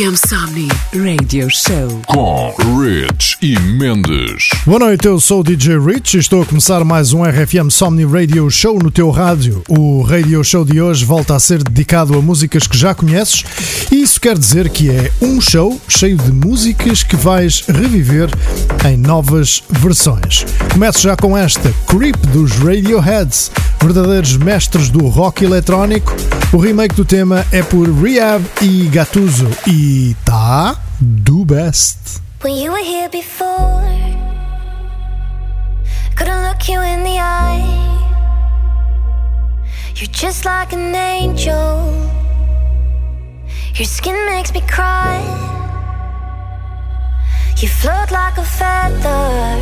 RFM Somni Radio Show com Rich e Mendes. Boa noite, eu sou o DJ Rich e estou a começar mais um RFM Somni Radio Show no teu rádio. O Radio Show de hoje volta a ser dedicado a músicas que já conheces e isso quer dizer que é um show cheio de músicas que vais reviver em novas versões. Começo já com esta Creep dos Radioheads, verdadeiros mestres do rock eletrónico. O remake do tema é por Rehab e Gattuso e tá do best. When you were here before, couldn't look you in the eye. You're just like an angel. Your skin makes me cry. You float like a feather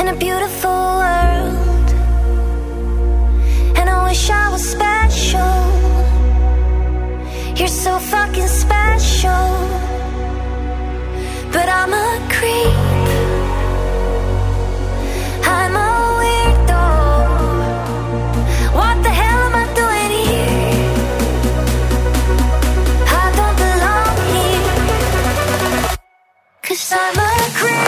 in a beautiful world. Wish I was special. You're so fucking special. But I'm a creep. I'm a weirdo. What the hell am I doing here? I don't belong here. Cause I'm a creep.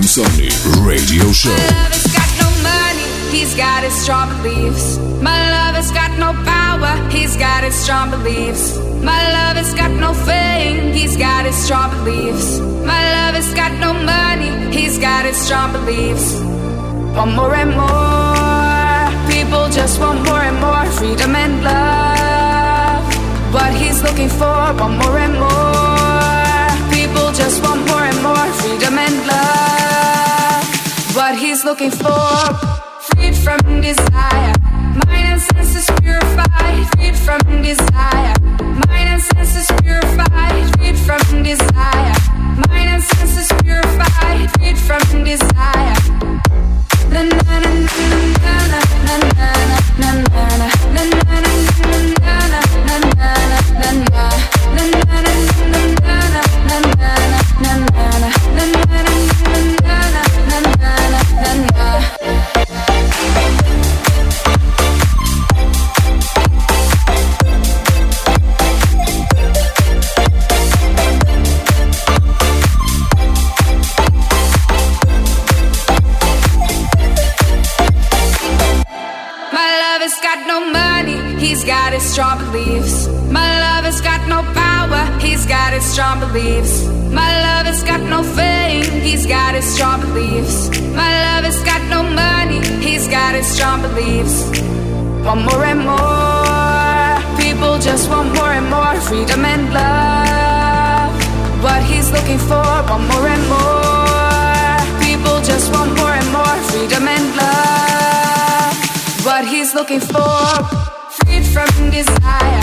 RFM Somni Radio Show. My love has got no money, he's got his strong beliefs. My love has got no power, he's got his strong beliefs. My love has got no fame, he's got his strong beliefs. My love has got no money, he's got his strong beliefs. Want more and more, people just want more and more freedom and love. What he's looking for, want more and more. Just want more and more freedom and love. What he's looking for, freed from desire. Mind and senses purified, freed from desire. Mind and senses purified, freed from desire. Mind and senses purified, freed from desire. Na na na na na na na na na na na na na na na na na na My his strong beliefs. My love has got no money, he's got his strong beliefs. Want more and more, people just want more and more freedom and love. What he's looking for, want more and more. People just want more and more freedom and love what he's looking for. Freed from desire,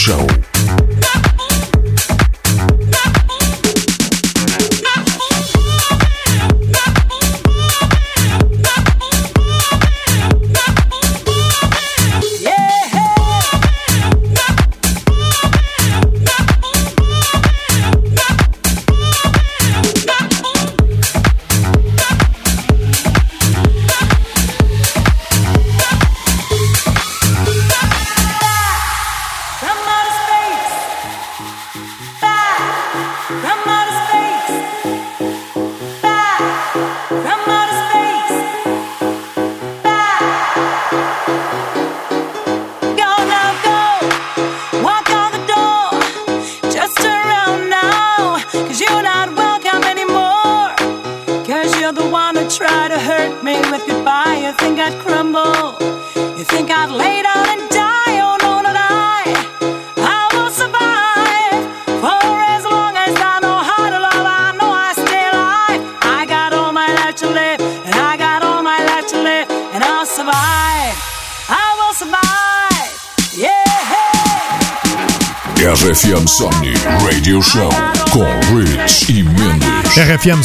Show.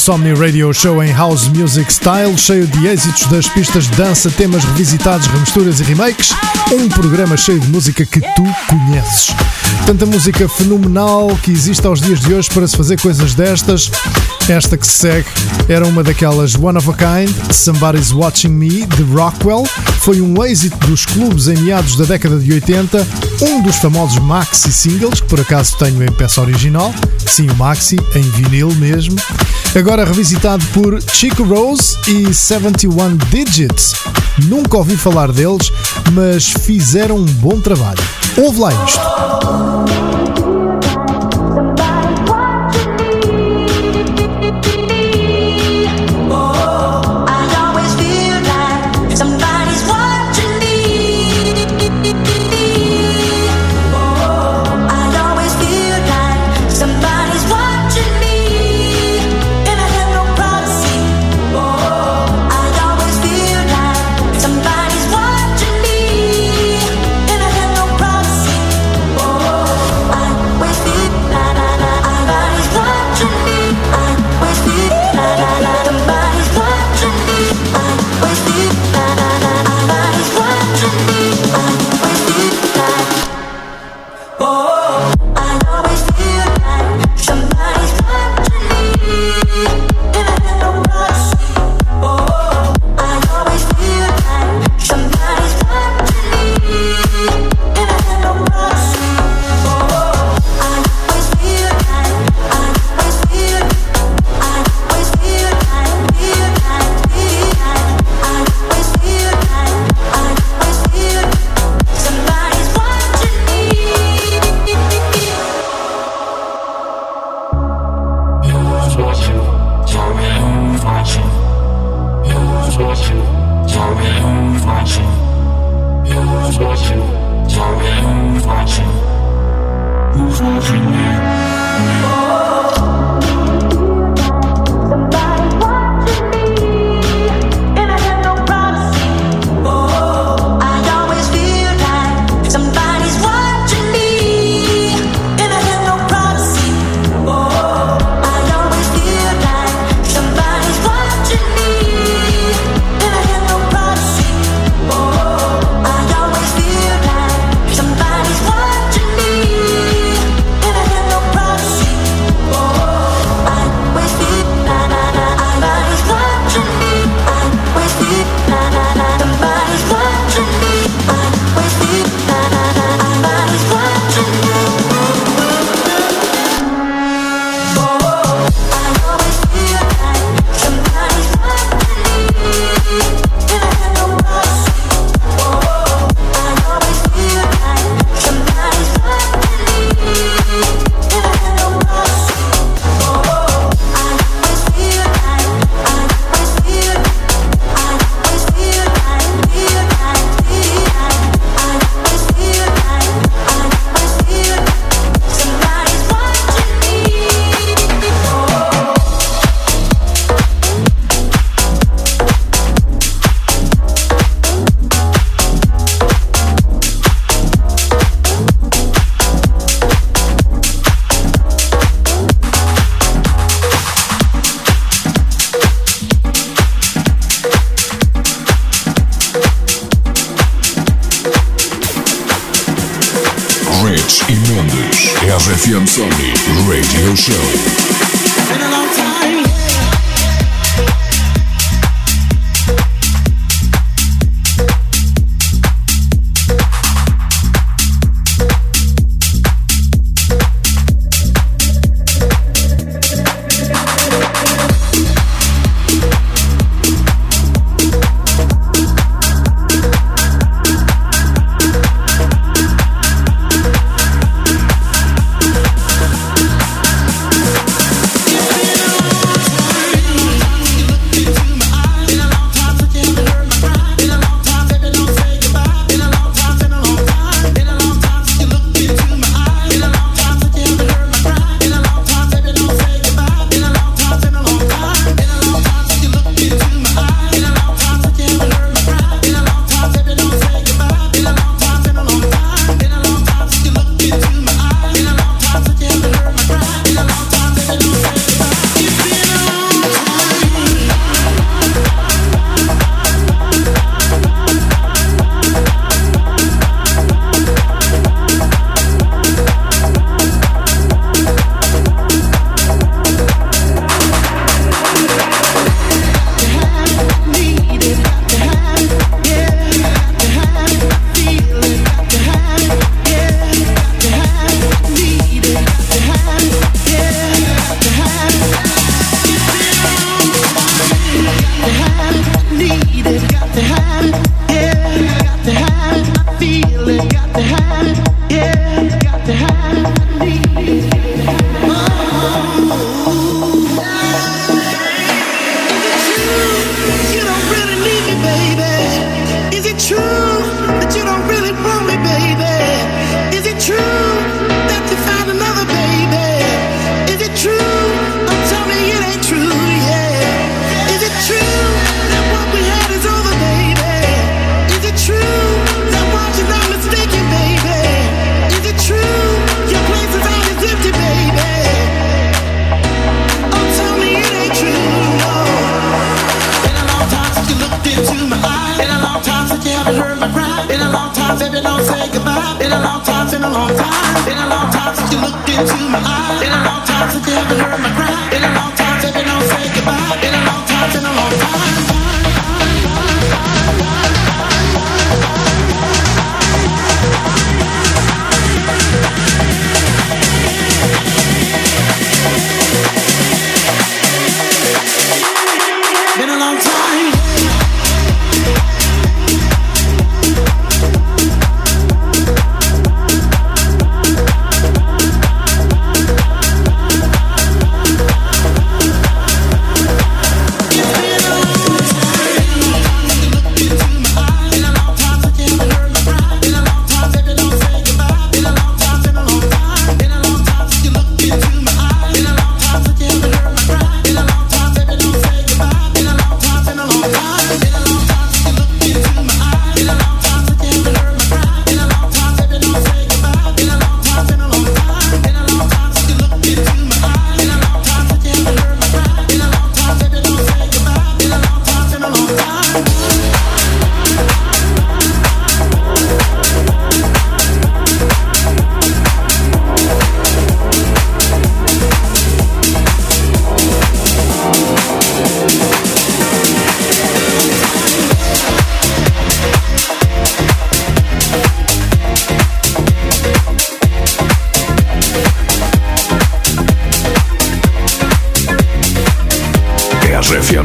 RFM Somni Radio Show em House Music Style, cheio de êxitos das pistas de dança, temas revisitados, remisturas e remakes. Um programa cheio de música que tu conheces. Tanta música fenomenal que existe aos dias de hoje para se fazer coisas destas. Esta que se segue era uma daquelas One of a Kind, Somebody's Watching Me, de Rockwell. Foi um êxito dos clubes em meados da década de 80, um dos famosos maxi singles que por acaso tenho em peça original, sim, o Maxi, em vinil mesmo. Agora revisitado por Chico Rose e 71 Digits. Nunca ouvi falar deles, mas fizeram um bom trabalho. Ouve lá isto.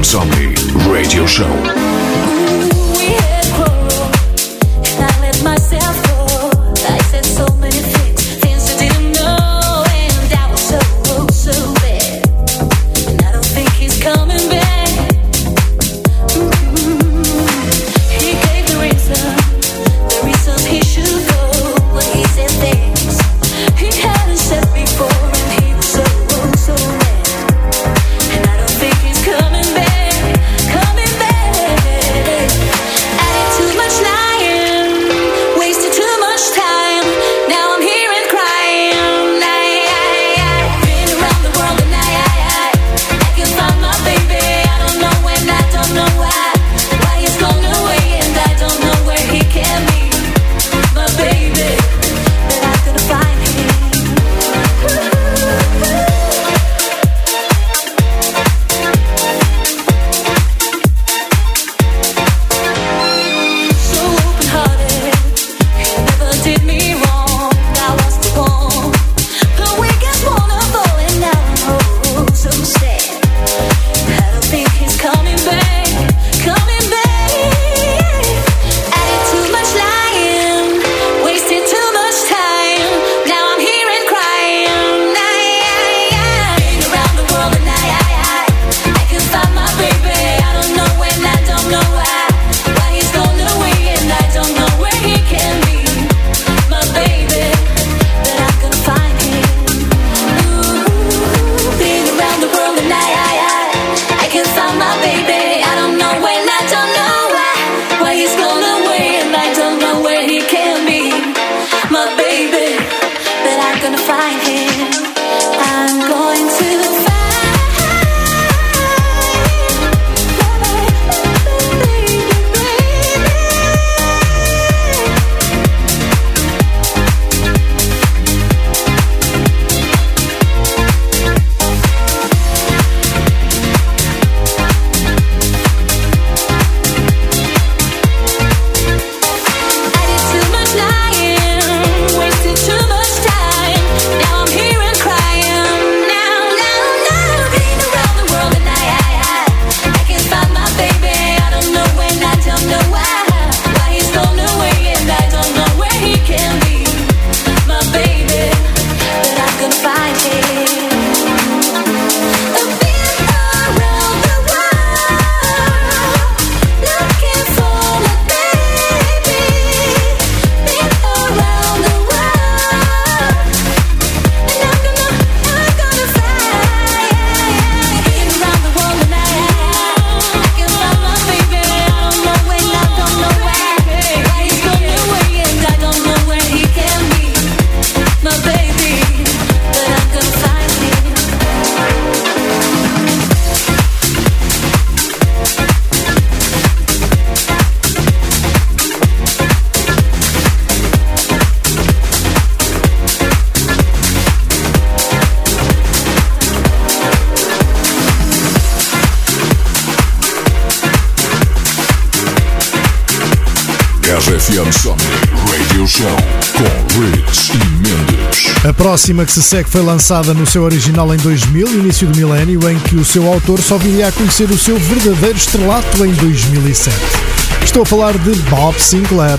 Insomni Radio Show. Somni Radio Show com e Mendes. A próxima que se segue foi lançada no seu original em 2000, início do milénio, em que o seu autor só viria a conhecer o seu verdadeiro estrelato em 2007. Estou a falar de Bob Sinclair.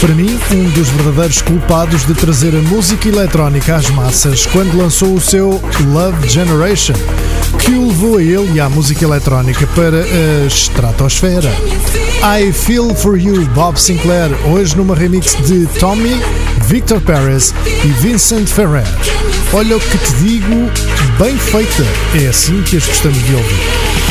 Para mim, um dos verdadeiros culpados de trazer a música eletrónica às massas quando lançou o seu Love Generation, que o levou a ele e à música eletrónica para a estratosfera. I Feel For You, Bob Sinclair, hoje numa remix de Tommy, Victor Perez e Vincent Ferrer. Olha o que te digo, bem feita, é assim que as gostamos de ouvir.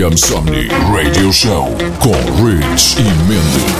RFM Somni Radio Show com Rich e Mendes.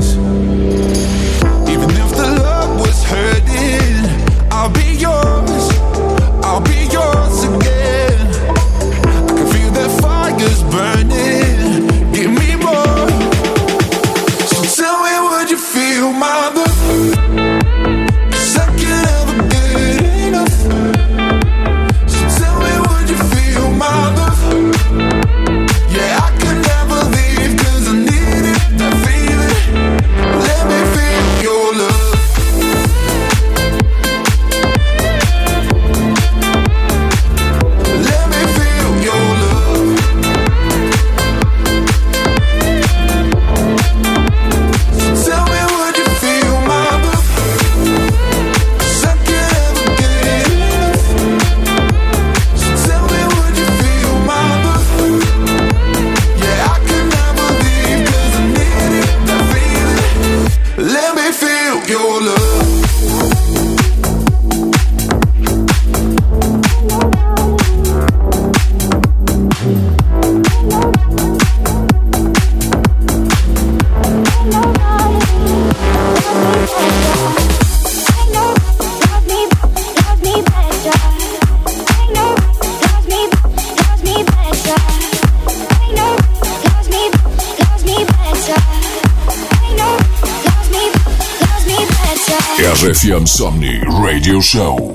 Show.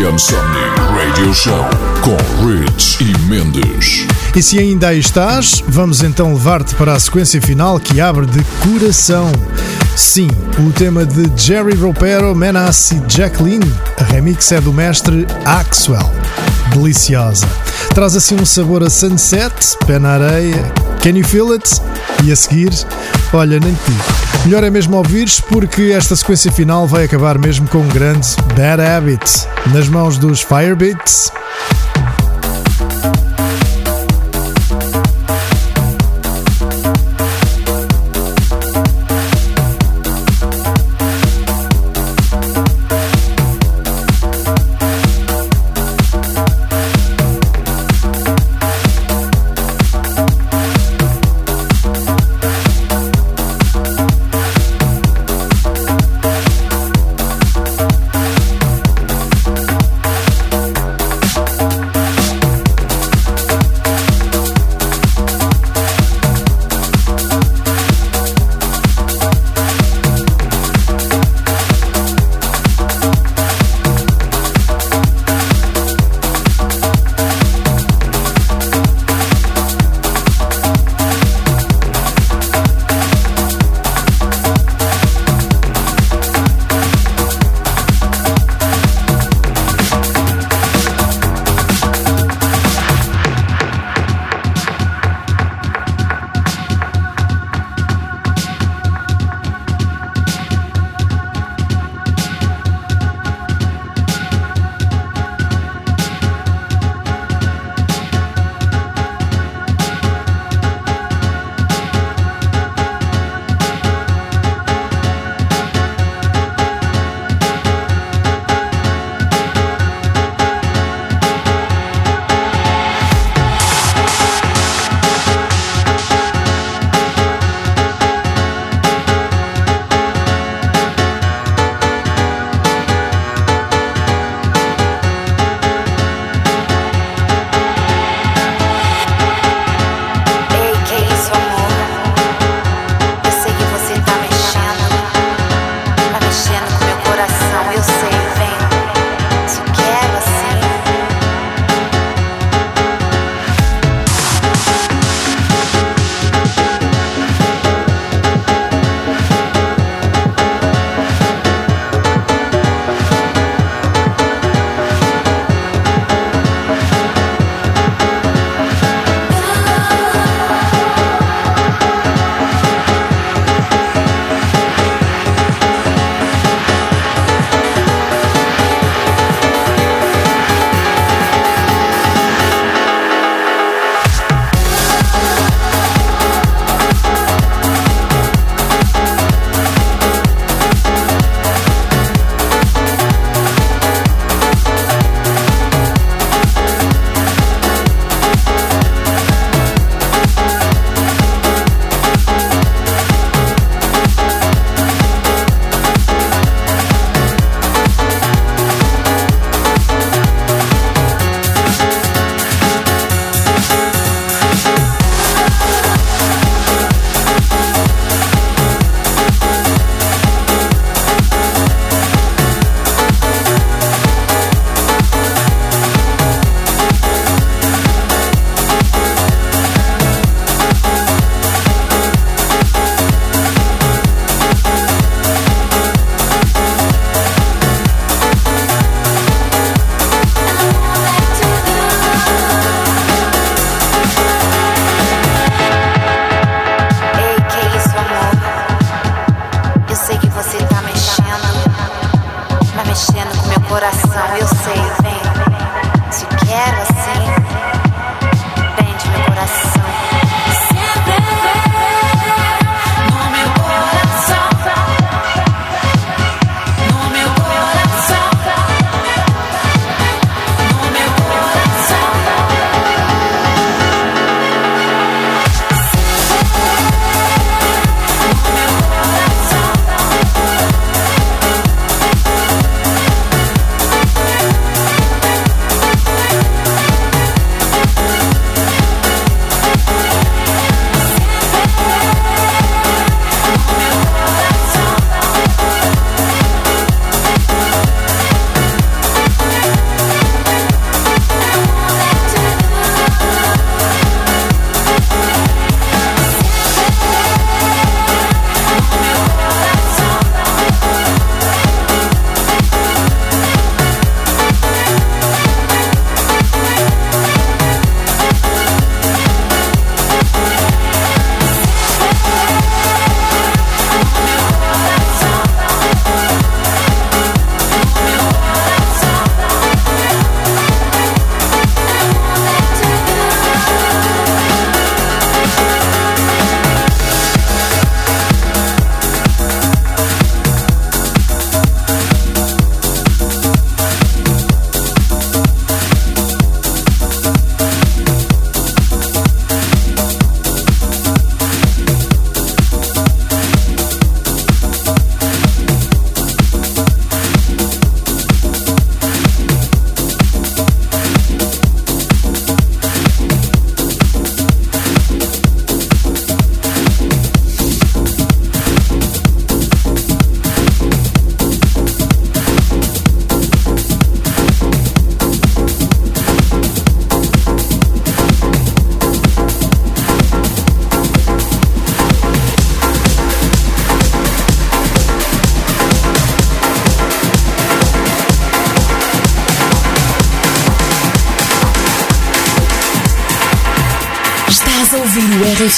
RFM Somni Radio Show com Rich e Mendes. E se ainda aí estás, vamos então levar-te para a sequência final que abre de coração. Sim, o tema de Jerry Ropero, Menace e Jacqueline. A remix é do mestre Axwell. Deliciosa. Traz assim um sabor a sunset, pé na areia, can you feel it? E a seguir, olha, nem te digo. Melhor é mesmo ouvires porque esta sequência final vai acabar mesmo com um grande Bad Habit nas mãos dos Firebeats. coração. Eu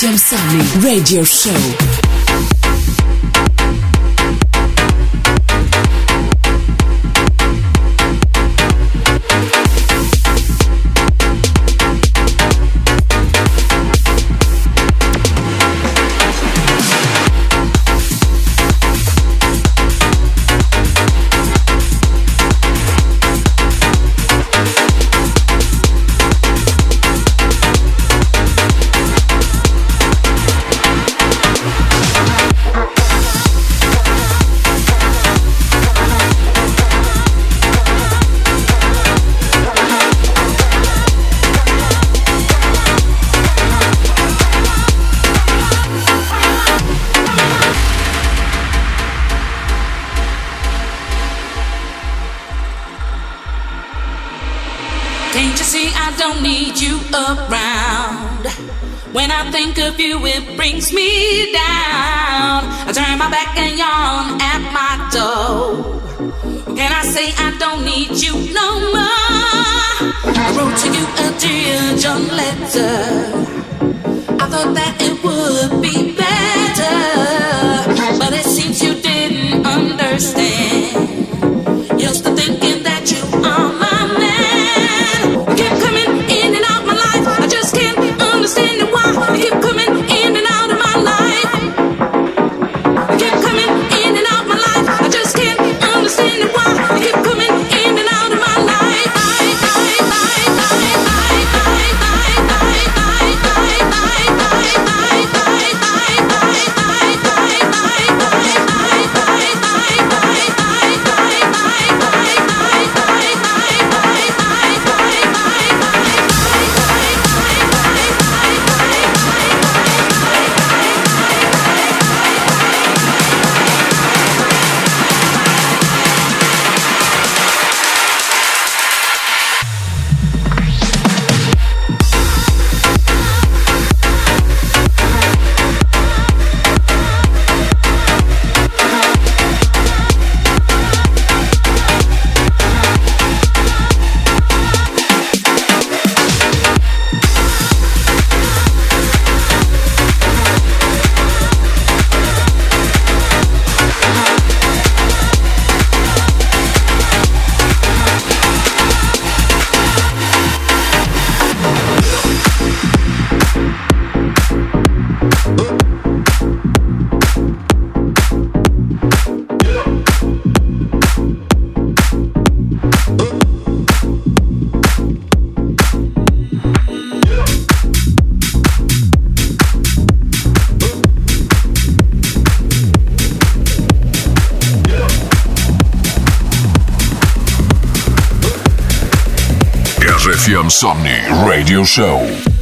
Christian Sami Radio Show. brings me down. I turn my back and yawn at my door. Can I say I don't need you no more? I wrote to you a dear John letter. I thought that somni Radio Show.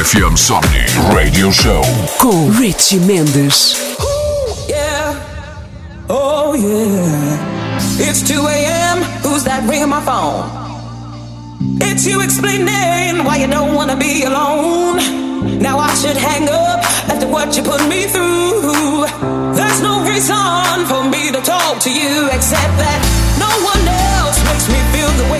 RFM Somni Radio Show. Com Richie Mendes. Yeah. Oh, yeah. It's 2 a.m. Who's that ringing my phone? It's you explaining why you don't want to be alone. Now I should hang up after what you put me through. There's no reason for me to talk to you except that no one else makes me feel the way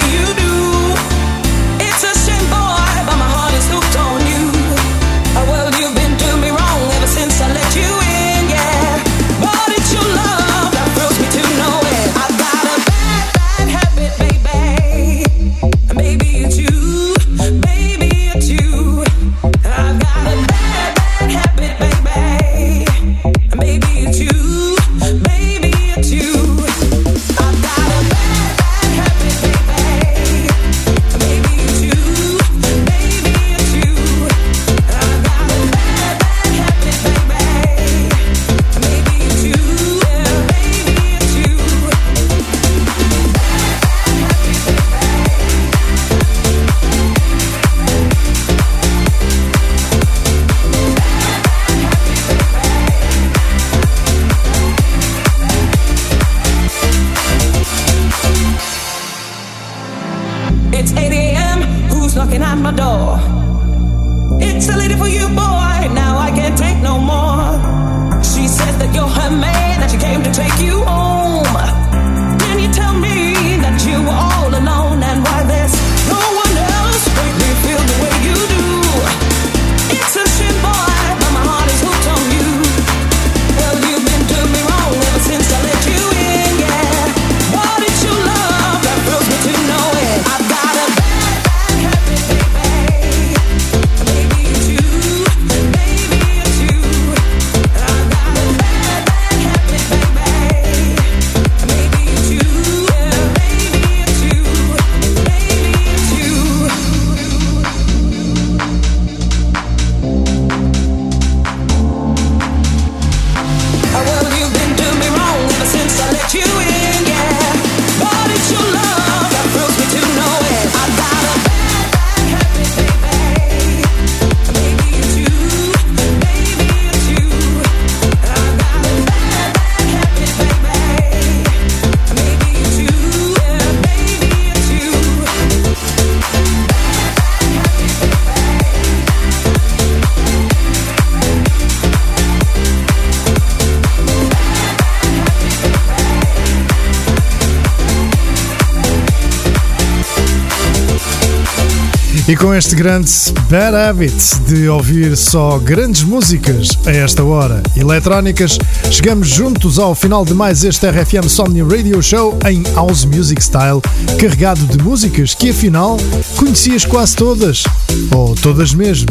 com este grande bad habit de ouvir só grandes músicas a esta hora, eletrónicas, chegamos juntos ao final de mais este RFM Somni Radio Show em House Music Style, carregado de músicas que afinal conhecias quase todas, ou todas mesmo.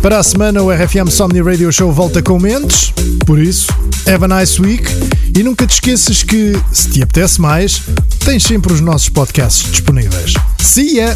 Para a semana o RFM Somni Radio Show volta com mentes, por isso, have a nice week e nunca te esqueças que, se te apetece mais, tens sempre os nossos podcasts disponíveis. See ya!